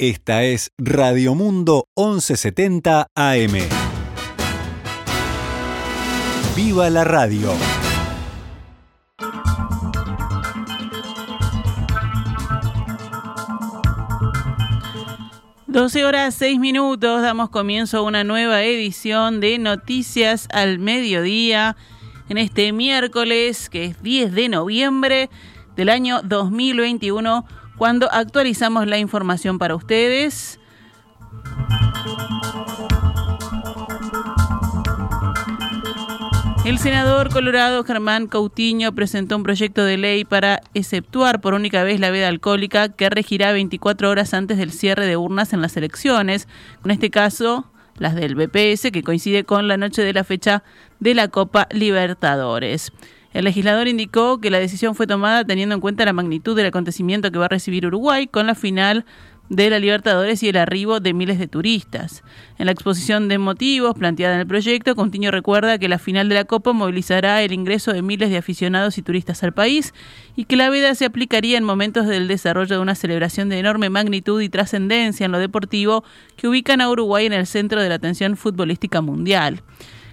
Esta es Radio Mundo 1170 AM. ¡Viva la radio! Doce horas seis minutos, damos comienzo a una nueva edición de Noticias al Mediodía en este miércoles, que es 10 de noviembre del año 2021, cuando actualizamos la información para ustedes. El senador colorado Germán Cautiño presentó un proyecto de ley para exceptuar por única vez la veda alcohólica que regirá 24 horas antes del cierre de urnas en las elecciones. En este caso, las del BPS, que coincide con la noche de la fecha de la Copa Libertadores. El legislador indicó que la decisión fue tomada teniendo en cuenta la magnitud del acontecimiento que va a recibir Uruguay con la final de la Libertadores y el arribo de miles de turistas. En la exposición de motivos planteada en el proyecto, Continuo recuerda que la final de la Copa movilizará el ingreso de miles de aficionados y turistas al país y que la veda se aplicaría en momentos del desarrollo de una celebración de enorme magnitud y trascendencia en lo deportivo que ubican a Uruguay en el centro de la atención futbolística mundial.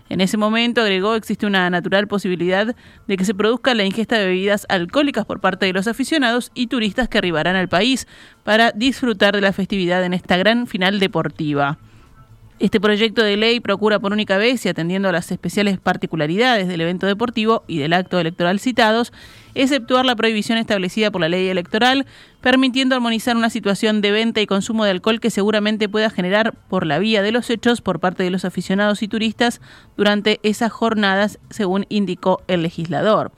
En ese momento, agregó, existe una natural posibilidad de que se produzca la ingesta de bebidas alcohólicas por parte de los aficionados y turistas que arribarán al país para disfrutar de la festividad en esta gran final deportiva. Este proyecto de ley procura por única vez y atendiendo a las especiales particularidades del evento deportivo y del acto electoral citados, exceptuar la prohibición establecida por la ley electoral, permitiendo armonizar una situación de venta y consumo de alcohol que seguramente pueda generar por la vía de los hechos por parte de los aficionados y turistas durante esas jornadas, según indicó el legislador.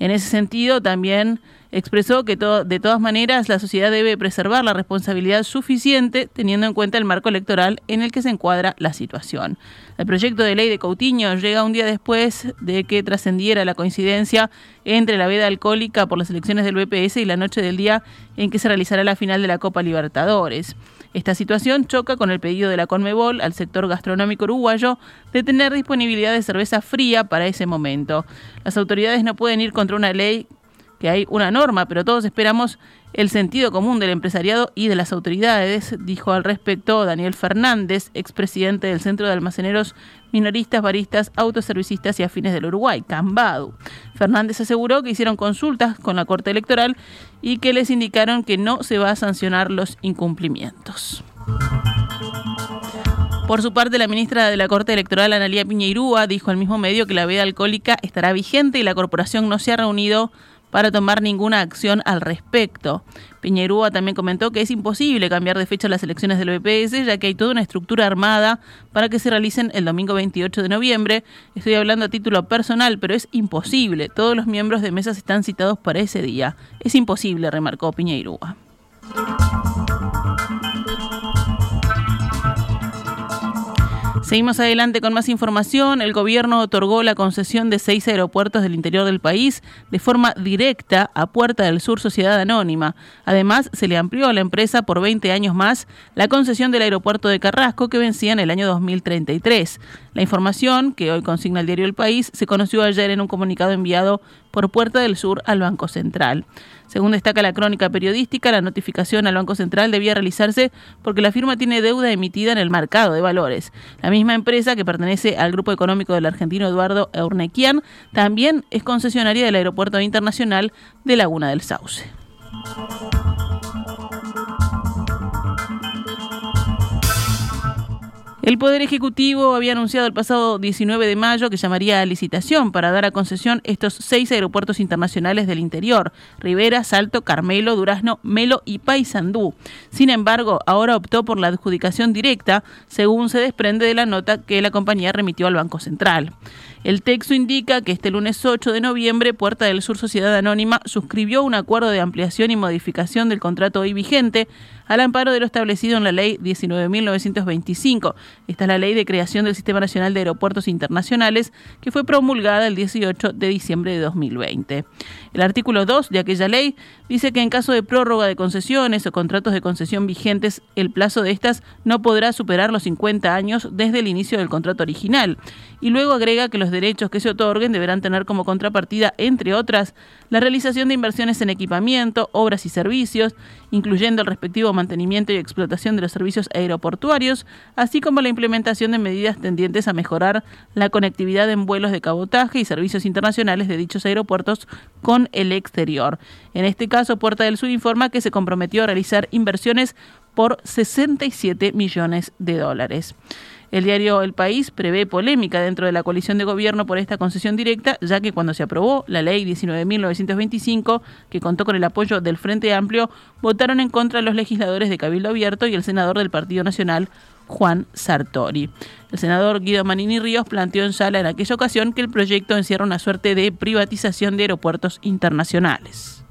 En ese sentido, también expresó que de todas maneras la sociedad debe preservar la responsabilidad suficiente teniendo en cuenta el marco electoral en el que se encuadra la situación. El proyecto de ley de Coutinho llega un día después de que trascendiera la coincidencia entre la veda alcohólica por las elecciones del BPS y la noche del día en que se realizará la final de la Copa Libertadores. Esta situación choca con el pedido de la Conmebol al sector gastronómico uruguayo de tener disponibilidad de cerveza fría para ese momento. Las autoridades no pueden ir contra una ley que hay una norma, pero todos esperamos el sentido común del empresariado y de las autoridades, dijo al respecto Daniel Fernández, expresidente del Centro de Almaceneros Minoristas, Baristas, Autoservicistas y Afines del Uruguay, Cambadu. Fernández aseguró que hicieron consultas con la Corte Electoral y que les indicaron que no se va a sancionar los incumplimientos. Por su parte, la ministra de la Corte Electoral, Analía Piñeirúa, dijo al mismo medio que la veda alcohólica estará vigente y la corporación no se ha reunido para tomar ninguna acción al respecto. Piñerúa también comentó que es imposible cambiar de fecha las elecciones del BPS, ya que hay toda una estructura armada para que se realicen el domingo 28 de noviembre. Estoy hablando a título personal, pero es imposible. Todos los miembros de mesas están citados para ese día. Es imposible, remarcó Piñeirúa. Seguimos adelante con más información. El gobierno otorgó la concesión de seis aeropuertos del interior del país de forma directa a Puerta del Sur Sociedad Anónima. Además, se le amplió a la empresa por 20 años más la concesión del aeropuerto de Carrasco que vencía en el año 2033. La información, que hoy consigna el diario El País, se conoció ayer en un comunicado enviado por Puerta del Sur al Banco Central. Según destaca la crónica periodística, la notificación al Banco Central debía realizarse porque la firma tiene deuda emitida en el mercado de valores. La misma empresa, que pertenece al grupo económico del argentino Eduardo Eurnequian, también es concesionaria del Aeropuerto Internacional de Laguna del Sauce. El Poder Ejecutivo había anunciado el pasado 19 de mayo que llamaría a licitación para dar a concesión estos seis aeropuertos internacionales del interior, Rivera, Salto, Carmelo, Durazno, Melo y Paysandú. Sin embargo, ahora optó por la adjudicación directa, según se desprende de la nota que la compañía remitió al Banco Central. El texto indica que este lunes 8 de noviembre, Puerta del Sur Sociedad Anónima suscribió un acuerdo de ampliación y modificación del contrato hoy vigente al amparo de lo establecido en la Ley 19.925. Esta es la Ley de Creación del Sistema Nacional de Aeropuertos Internacionales que fue promulgada el 18 de diciembre de 2020. El artículo 2 de aquella ley dice que en caso de prórroga de concesiones o contratos de concesión vigentes, el plazo de estas no podrá superar los 50 años desde el inicio del contrato original. Y luego agrega que los derechos que se otorguen deberán tener como contrapartida, entre otras, la realización de inversiones en equipamiento, obras y servicios, incluyendo el respectivo mantenimiento y explotación de los servicios aeroportuarios, así como la implementación de medidas tendientes a mejorar la conectividad en vuelos de cabotaje y servicios internacionales de dichos aeropuertos con el exterior. En este caso, Puerta del Sur informa que se comprometió a realizar inversiones por 67 millones de dólares. El diario El País prevé polémica dentro de la coalición de gobierno por esta concesión directa, ya que cuando se aprobó la ley 19.925, que contó con el apoyo del Frente Amplio, votaron en contra los legisladores de Cabildo Abierto y el senador del Partido Nacional, Juan Sartori. El senador Guido Manini Ríos planteó en sala en aquella ocasión que el proyecto encierra una suerte de privatización de aeropuertos internacionales.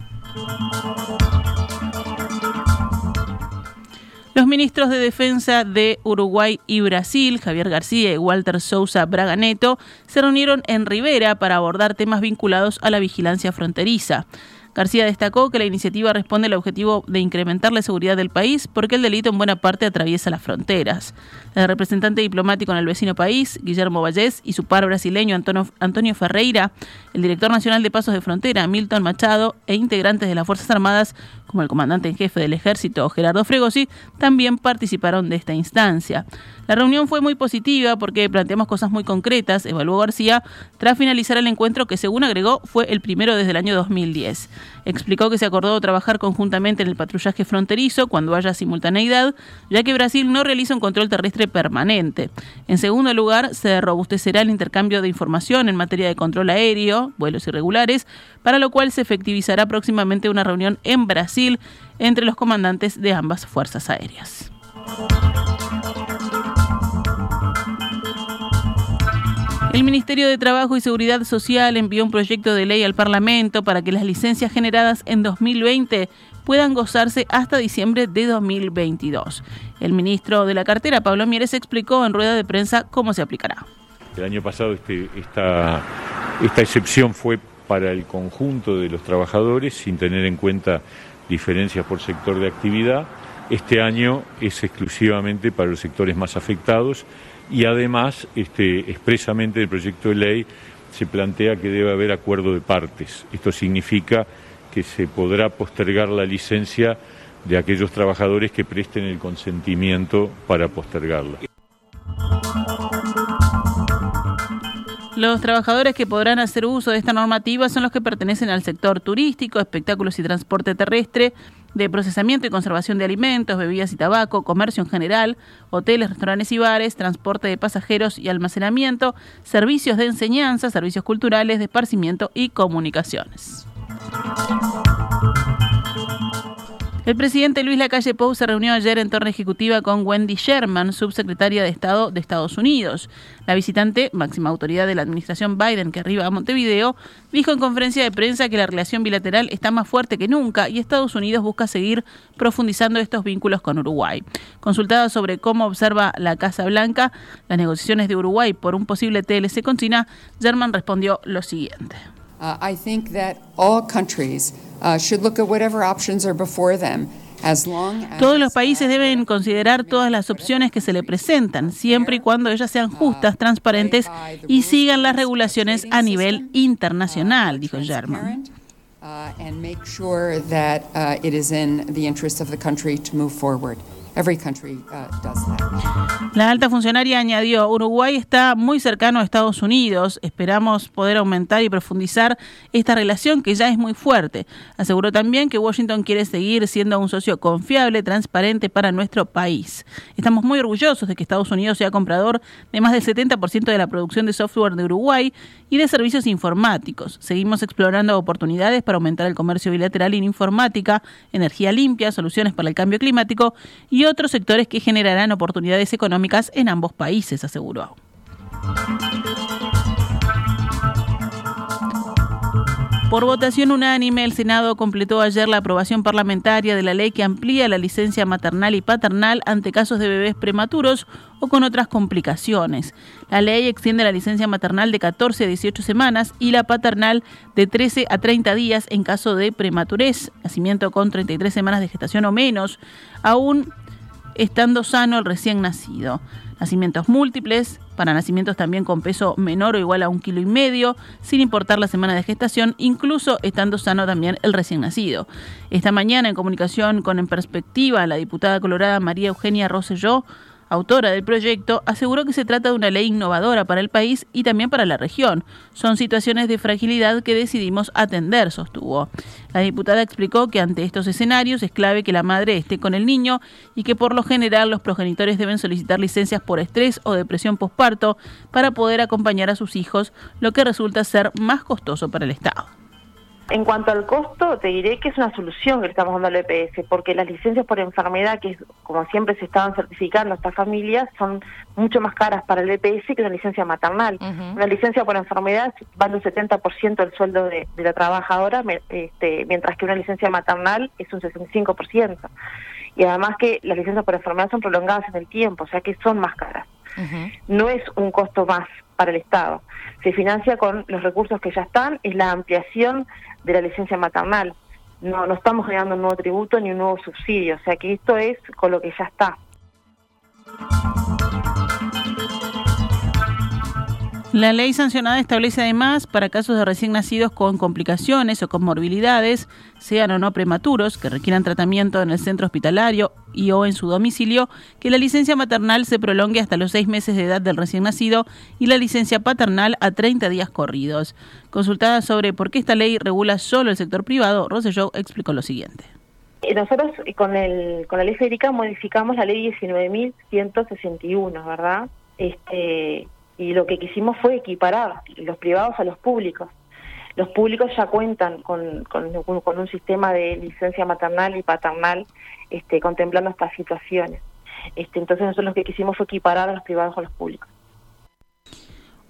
Los ministros de Defensa de Uruguay y Brasil, Javier García y Walter Sousa Braganeto, se reunieron en Rivera para abordar temas vinculados a la vigilancia fronteriza. García destacó que la iniciativa responde al objetivo de incrementar la seguridad del país porque el delito en buena parte atraviesa las fronteras. El representante diplomático en el vecino país, Guillermo Vallés, y su par brasileño Antonio, Ferreira, el director nacional de Pasos de Frontera, Milton Machado, e integrantes de las Fuerzas Armadas, como el comandante en jefe del ejército, Gerardo Fregosi, también participaron de esta instancia. La reunión fue muy positiva porque planteamos cosas muy concretas, evaluó García, tras finalizar el encuentro que, según agregó, fue el primero desde el año 2010. Explicó que se acordó trabajar conjuntamente en el patrullaje fronterizo cuando haya simultaneidad, ya que Brasil no realiza un control terrestre permanente. En segundo lugar, se robustecerá el intercambio de información en materia de control aéreo, vuelos irregulares, para lo cual se efectivizará próximamente una reunión en Brasil entre los comandantes de ambas fuerzas aéreas. El Ministerio de Trabajo y Seguridad Social envió un proyecto de ley al Parlamento para que las licencias generadas en 2020 puedan gozarse hasta diciembre de 2022. El ministro de la cartera, Pablo Mieres, explicó en rueda de prensa cómo se aplicará. El año pasado este, esta, esta excepción fue para el conjunto de los trabajadores sin tener en cuenta diferencias por sector de actividad. Este año es exclusivamente para los sectores más afectados y además este, expresamente en el proyecto de ley se plantea que debe haber acuerdo de partes. Esto significa que se podrá postergar la licencia de aquellos trabajadores que presten el consentimiento para postergarla. Los trabajadores que podrán hacer uso de esta normativa son los que pertenecen al sector turístico, espectáculos y transporte terrestre, de procesamiento y conservación de alimentos, bebidas y tabaco, comercio en general, hoteles, restaurantes y bares, transporte de pasajeros y almacenamiento, servicios de enseñanza, servicios culturales, de esparcimiento y comunicaciones. El presidente Luis Lacalle Pou se reunió ayer en torre ejecutiva con Wendy Sherman, subsecretaria de Estado de Estados Unidos. La visitante, máxima autoridad de la administración Biden que arriba a Montevideo, dijo en conferencia de prensa que la relación bilateral está más fuerte que nunca y Estados Unidos busca seguir profundizando estos vínculos con Uruguay. Consultada sobre cómo observa la Casa Blanca las negociaciones de Uruguay por un posible TLC con China, Sherman respondió lo siguiente. Uh, I think that all countries uh, should look at whatever options are before them. Todos los países deben considerar todas las opciones que se le presentan, siempre y cuando ellas sean justas, transparentes y sigan las regulaciones a nivel internacional, dijo German. Uh, La alta funcionaria añadió, Uruguay está muy cercano a Estados Unidos, esperamos poder aumentar y profundizar esta relación que ya es muy fuerte. Aseguró también que Washington quiere seguir siendo un socio confiable, transparente para nuestro país. Estamos muy orgullosos de que Estados Unidos sea comprador de más del 70% de la producción de software de Uruguay y de servicios informáticos. Seguimos explorando oportunidades para aumentar el comercio bilateral en informática, energía limpia, soluciones para el cambio climático y otros sectores que generarán oportunidades económicas en ambos países, aseguró. Por votación unánime, el Senado completó ayer la aprobación parlamentaria de la ley que amplía la licencia maternal y paternal ante casos de bebés prematuros o con otras complicaciones. La ley extiende la licencia maternal de 14 a 18 semanas y la paternal de 13 a 30 días en caso de prematurez, nacimiento con 33 semanas de gestación o menos, aún estando sano el recién nacido. Nacimientos múltiples, para nacimientos también con peso menor o igual a un kilo y medio, sin importar la semana de gestación, incluso estando sano también el recién nacido. Esta mañana, en comunicación con En Perspectiva, la diputada colorada María Eugenia Rosselló autora del proyecto, aseguró que se trata de una ley innovadora para el país y también para la región. Son situaciones de fragilidad que decidimos atender, sostuvo. La diputada explicó que ante estos escenarios es clave que la madre esté con el niño y que por lo general los progenitores deben solicitar licencias por estrés o depresión posparto para poder acompañar a sus hijos, lo que resulta ser más costoso para el Estado. En cuanto al costo, te diré que es una solución que le estamos dando al EPS, porque las licencias por enfermedad, que como siempre se estaban certificando estas familias, son mucho más caras para el EPS que una licencia maternal. Una licencia por enfermedad vale un 70% del sueldo de, la trabajadora, este, mientras que una licencia maternal es un 65%. Y además que las licencias por enfermedad son prolongadas en el tiempo, o sea que son más caras. No es un costo más para el Estado. Se financia con los recursos que ya están, es la ampliación de la licencia maternal. No, estamos generando un nuevo tributo ni un nuevo subsidio, o sea que esto es con lo que ya está. La ley sancionada establece además para casos de recién nacidos con complicaciones o con morbilidades, sean o no prematuros, que requieran tratamiento en el centro hospitalario y o en su domicilio, que la licencia maternal se prolongue hasta los seis meses de edad del recién nacido y la licencia paternal a 30 días corridos. Consultada sobre por qué esta ley regula solo el sector privado, Rosselló explicó lo siguiente. Eh, nosotros con, el, con la ley Federica modificamos la ley 19.161, ¿verdad? Este, y lo que quisimos fue equiparar los privados a los públicos. Los públicos ya cuentan con, con, un sistema de licencia maternal y paternal este, contemplando estas situaciones. Este, entonces nosotros lo que quisimos fue equiparar a los privados a los públicos.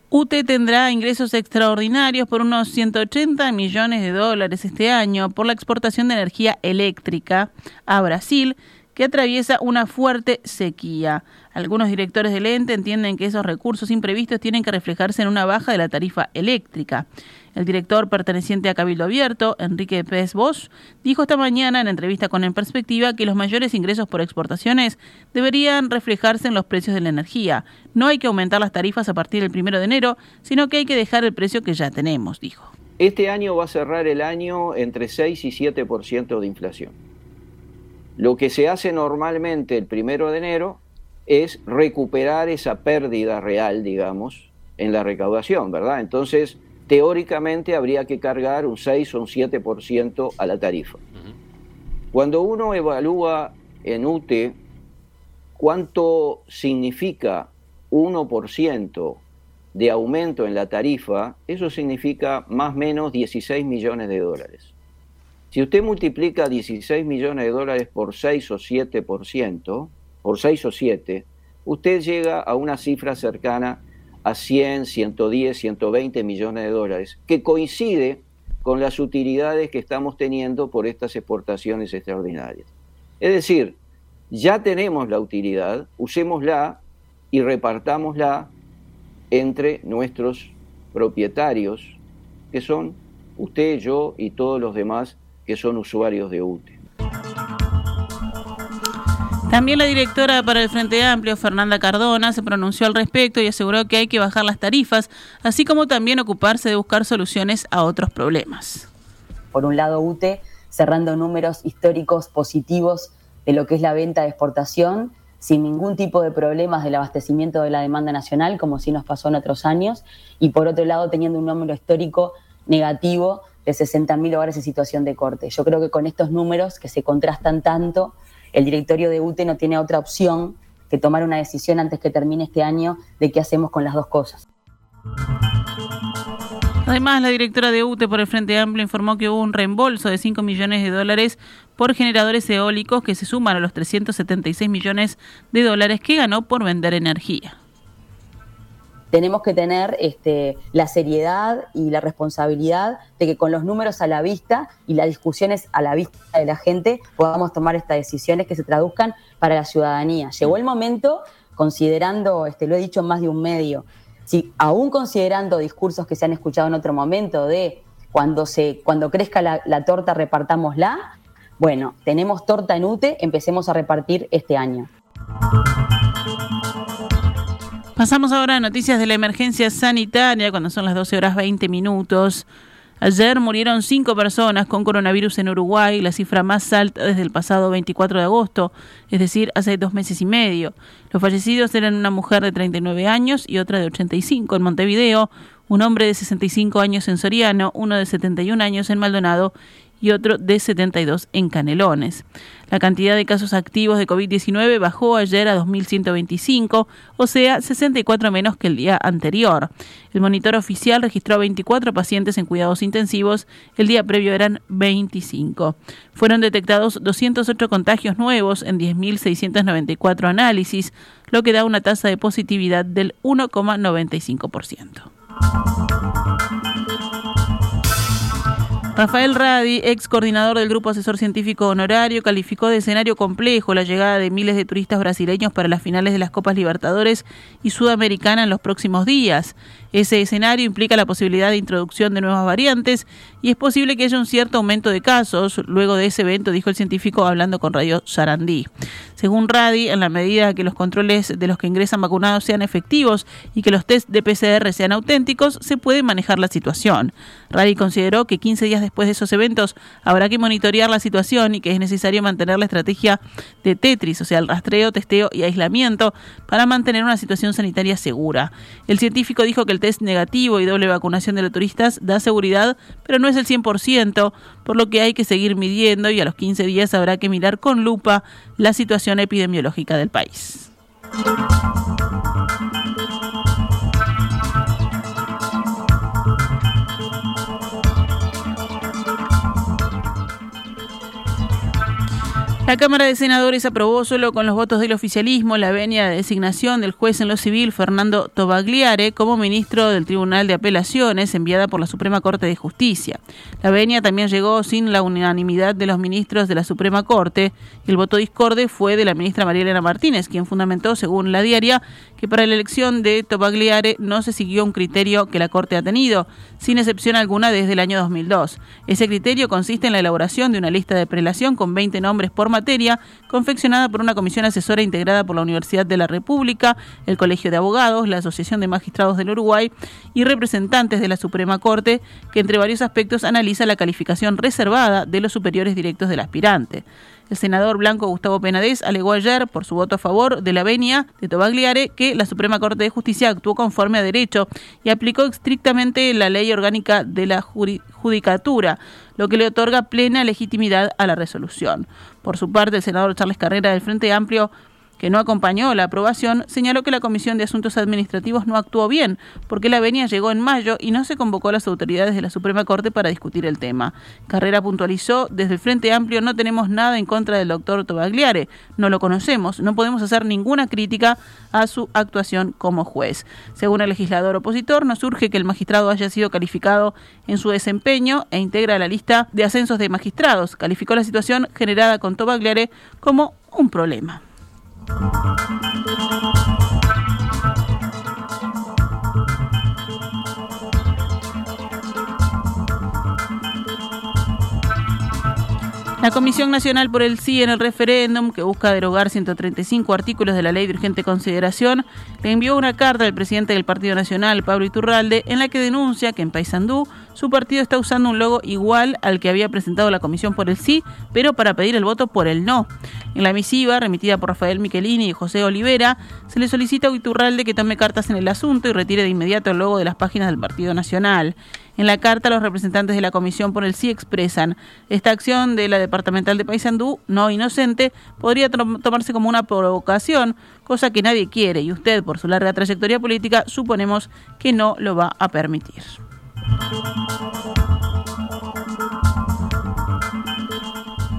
UTE tendrá ingresos extraordinarios por unos 180 millones de dólares este año por la exportación de energía eléctrica a Brasil, que atraviesa una fuerte sequía. Algunos directores del ente entienden que esos recursos imprevistos tienen que reflejarse en una baja de la tarifa eléctrica. El director perteneciente a Cabildo Abierto, Enrique Pérez Bosch, dijo esta mañana en entrevista con En Perspectiva que los mayores ingresos por exportaciones deberían reflejarse en los precios de la energía. No hay que aumentar las tarifas a partir del primero de enero, sino que hay que dejar el precio que ya tenemos, dijo. Este año va a cerrar el año entre 6 y 7% de inflación. Lo que se hace normalmente el primero de enero es recuperar esa pérdida real, digamos, en la recaudación, ¿verdad? Entonces, teóricamente habría que cargar un 6 o un 7% a la tarifa. Cuando uno evalúa en UTE cuánto significa 1% de aumento en la tarifa, eso significa más o menos 16 millones de dólares. Si usted multiplica 16 millones de dólares por 6 o 7%, por 6 o 7, usted llega a una cifra cercana a 100, 110, 120 millones de dólares, que coincide con las utilidades que estamos teniendo por estas exportaciones extraordinarias. Es decir, ya tenemos la utilidad, usémosla y repartámosla entre nuestros propietarios, que son usted, yo y todos los demás que son usuarios de UTE. También la directora para el Frente Amplio, Fernanda Cardona, se pronunció al respecto y aseguró que hay que bajar las tarifas, así como también ocuparse de buscar soluciones a otros problemas. Por un lado, UTE cerrando números históricos positivos de lo que es la venta de exportación, sin ningún tipo de problemas del abastecimiento de la demanda nacional, como sí nos pasó en otros años, y por otro lado, teniendo un número histórico negativo de 60.000 hogares en situación de corte. Yo creo que con estos números que se contrastan tanto, el directorio de UTE no tiene otra opción que tomar una decisión antes que termine este año de qué hacemos con las dos cosas. Además, la directora de UTE por el Frente Amplio informó que hubo un reembolso de 5 millones de dólares por generadores eólicos que se suman a los 376 millones de dólares que ganó por vender energía tenemos que tener este, la seriedad y la responsabilidad de que con los números a la vista y las discusiones a la vista de la gente podamos tomar estas decisiones que se traduzcan para la ciudadanía. Llegó el momento, considerando, este, lo he dicho en más de un medio, si aún considerando discursos que se han escuchado en otro momento de cuando, se, cuando crezca la, la torta repartámosla, bueno, tenemos torta en UTE, empecemos a repartir este año. Pasamos ahora a noticias de la emergencia sanitaria cuando son las 12 horas 20 minutos. Ayer murieron cinco personas con coronavirus en Uruguay, la cifra más alta desde el pasado 24 de agosto, es decir, hace dos meses y medio. Los fallecidos eran una mujer de 39 años y otra de 85 en Montevideo, un hombre de 65 años en Soriano, uno de 71 años en Maldonado y otro de 72 en Canelones. La cantidad de casos activos de COVID-19 bajó ayer a 2.125, o sea, 64 menos que el día anterior. El monitor oficial registró 24 pacientes en cuidados intensivos, el día previo eran 25. Fueron detectados 208 contagios nuevos en 10.694 análisis, lo que da una tasa de positividad del 1,95%. Rafael Radi, ex coordinador del Grupo Asesor Científico Honorario, calificó de escenario complejo la llegada de miles de turistas brasileños para las finales de las Copas Libertadores y Sudamericana en los próximos días. Ese escenario implica la posibilidad de introducción de nuevas variantes y es posible que haya un cierto aumento de casos. Luego de ese evento, dijo el científico hablando con Radio Sarandí. Según Radi, en la medida que los controles de los que ingresan vacunados sean efectivos y que los test de PCR sean auténticos, se puede manejar la situación. Radi consideró que 15 días después de esos eventos habrá que monitorear la situación y que es necesario mantener la estrategia de Tetris, o sea, el rastreo, testeo y aislamiento, para mantener una situación sanitaria segura. El científico dijo que el test negativo y doble vacunación de los turistas da seguridad, pero no es el 100%, por lo que hay que seguir midiendo y a los 15 días habrá que mirar con lupa la situación epidemiológica del país. La Cámara de Senadores aprobó solo con los votos del oficialismo la venia de designación del juez en lo civil Fernando Tobagliare como ministro del Tribunal de Apelaciones enviada por la Suprema Corte de Justicia. La venia también llegó sin la unanimidad de los ministros de la Suprema Corte el voto discorde fue de la ministra María Elena Martínez, quien fundamentó, según la diaria, que para la elección de Tobagliare no se siguió un criterio que la Corte ha tenido, sin excepción alguna desde el año 2002. Ese criterio consiste en la elaboración de una lista de prelación con 20 nombres por materia, confeccionada por una comisión asesora integrada por la Universidad de la República, el Colegio de Abogados, la Asociación de Magistrados del Uruguay y representantes de la Suprema Corte, que entre varios aspectos analiza la calificación reservada de los superiores directos del aspirante. El senador blanco Gustavo Penades alegó ayer, por su voto a favor de la venia de Tobagliare, que la Suprema Corte de Justicia actuó conforme a derecho y aplicó estrictamente la ley orgánica de la judicatura, lo que le otorga plena legitimidad a la resolución. Por su parte, el senador Charles Carrera del Frente Amplio que no acompañó la aprobación, señaló que la Comisión de Asuntos Administrativos no actuó bien, porque la venia llegó en mayo y no se convocó a las autoridades de la Suprema Corte para discutir el tema. Carrera puntualizó, desde el Frente Amplio no tenemos nada en contra del doctor Tobagliare, no lo conocemos, no podemos hacer ninguna crítica a su actuación como juez. Según el legislador opositor, no surge que el magistrado haya sido calificado en su desempeño e integra la lista de ascensos de magistrados. Calificó la situación generada con Tobagliare como un problema. どうも。La Comisión Nacional por el Sí en el referéndum, que busca derogar 135 artículos de la ley de urgente consideración, le envió una carta al presidente del Partido Nacional, Pablo Iturralde, en la que denuncia que en Paysandú su partido está usando un logo igual al que había presentado la Comisión por el Sí, pero para pedir el voto por el No. En la misiva, remitida por Rafael Michelini y José Olivera, se le solicita a Iturralde que tome cartas en el asunto y retire de inmediato el logo de las páginas del Partido Nacional. En la carta, los representantes de la Comisión por el Sí expresan, esta acción de la departamental de Paysandú, no inocente, podría tomarse como una provocación, cosa que nadie quiere, y usted, por su larga trayectoria política, suponemos que no lo va a permitir.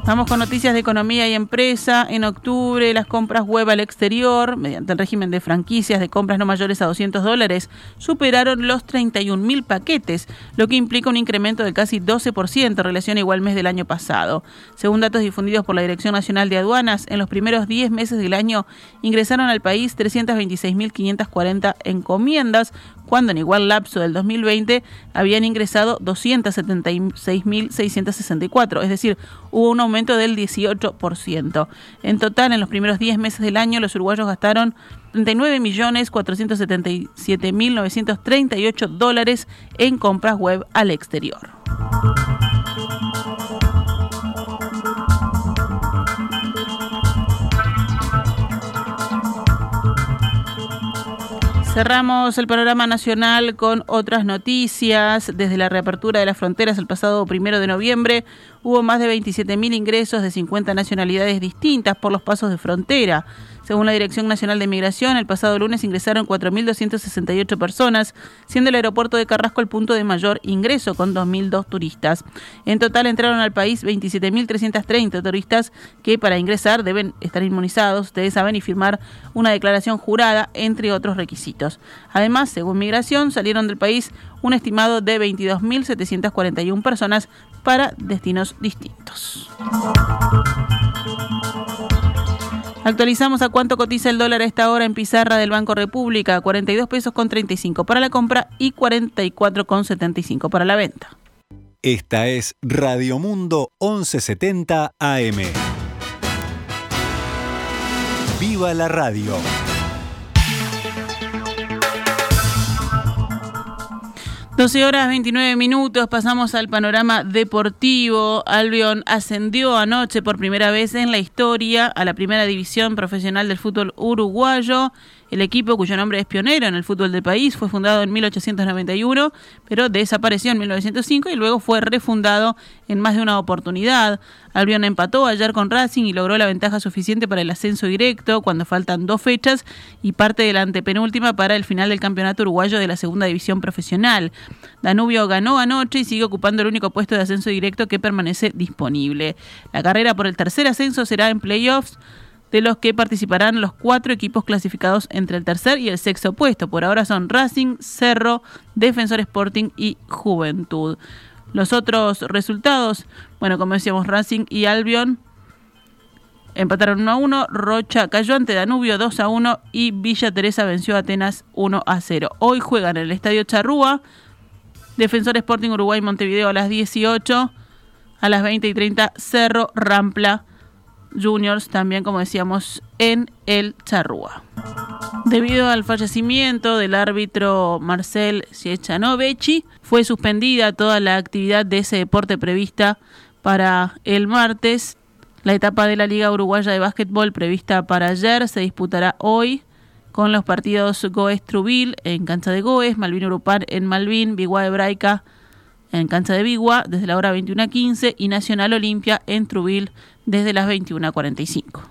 Vamos con noticias de economía y empresa. En octubre, las compras web al exterior, mediante el régimen de franquicias de compras no mayores a 200 dólares, superaron los 31 mil paquetes, lo que implica un incremento de casi 12% en relación a igual mes del año pasado. Según datos difundidos por la Dirección Nacional de Aduanas, en los primeros 10 meses del año ingresaron al país 326.540 encomiendas, cuando en igual lapso del 2020 habían ingresado 276.664, es decir, hubo un aumento del 18%. En total, en los primeros 10 meses del año, los uruguayos gastaron 39.477.938 dólares en compras web al exterior. Cerramos el panorama nacional con otras noticias. Desde la reapertura de las fronteras el pasado primero de noviembre hubo más de 27.000 ingresos de 50 nacionalidades distintas por los pasos de frontera. Según la Dirección Nacional de Migración, el pasado lunes ingresaron 4.268 personas, siendo el aeropuerto de Carrasco el punto de mayor ingreso, con 2.002 turistas. En total entraron al país 27.330 turistas que para ingresar deben estar inmunizados, ustedes saben, y firmar una declaración jurada, entre otros requisitos. Además, según Migración, salieron del país un estimado de 22.741 personas para destinos distintos. Actualizamos a cuánto cotiza el dólar a esta hora en pizarra del Banco República, 42 pesos con 35 para la compra y 44 con 75 para la venta. Esta es Radio Mundo 1170 AM. ¡Viva la radio! 12 horas 29 minutos, pasamos al panorama deportivo. Albion ascendió anoche por primera vez en la historia a la primera división profesional del fútbol uruguayo. El equipo, cuyo nombre es pionero en el fútbol del país, fue fundado en 1891, pero desapareció en 1905 y luego fue refundado en más de una oportunidad. Albion empató ayer con Racing y logró la ventaja suficiente para el ascenso directo cuando faltan dos fechas y parte de la antepenúltima para el final del campeonato uruguayo de la segunda división profesional. Danubio ganó anoche y sigue ocupando el único puesto de ascenso directo que permanece disponible. La carrera por el tercer ascenso será en playoffs de los que participarán los cuatro equipos clasificados entre el tercer y el sexto puesto. Por ahora son Racing, Cerro, Defensor Sporting y Juventud. Los otros resultados, bueno, como decíamos, Racing y Albion empataron 1 a 1, Rocha cayó ante Danubio 2 a 1 y Villa Teresa venció a Atenas 1 a 0. Hoy juegan en el Estadio Charrúa, Defensor Sporting Uruguay Montevideo a las 18, a las 20 y 30 Cerro Rampla Juniors, también como decíamos, en el Charrúa. Debido al fallecimiento del árbitro Marcel Siechanovechi, fue suspendida toda la actividad de ese deporte prevista para el martes. La etapa de la Liga Uruguaya de Básquetbol prevista para ayer se disputará hoy con los partidos Goes Trubil en cancha de Goes, Malvin Urupar en Malvin, Bigua Hebraica en cancha de Bigua desde la hora 21 a 15 y Nacional Olimpia en Trubil desde las 21 a 45.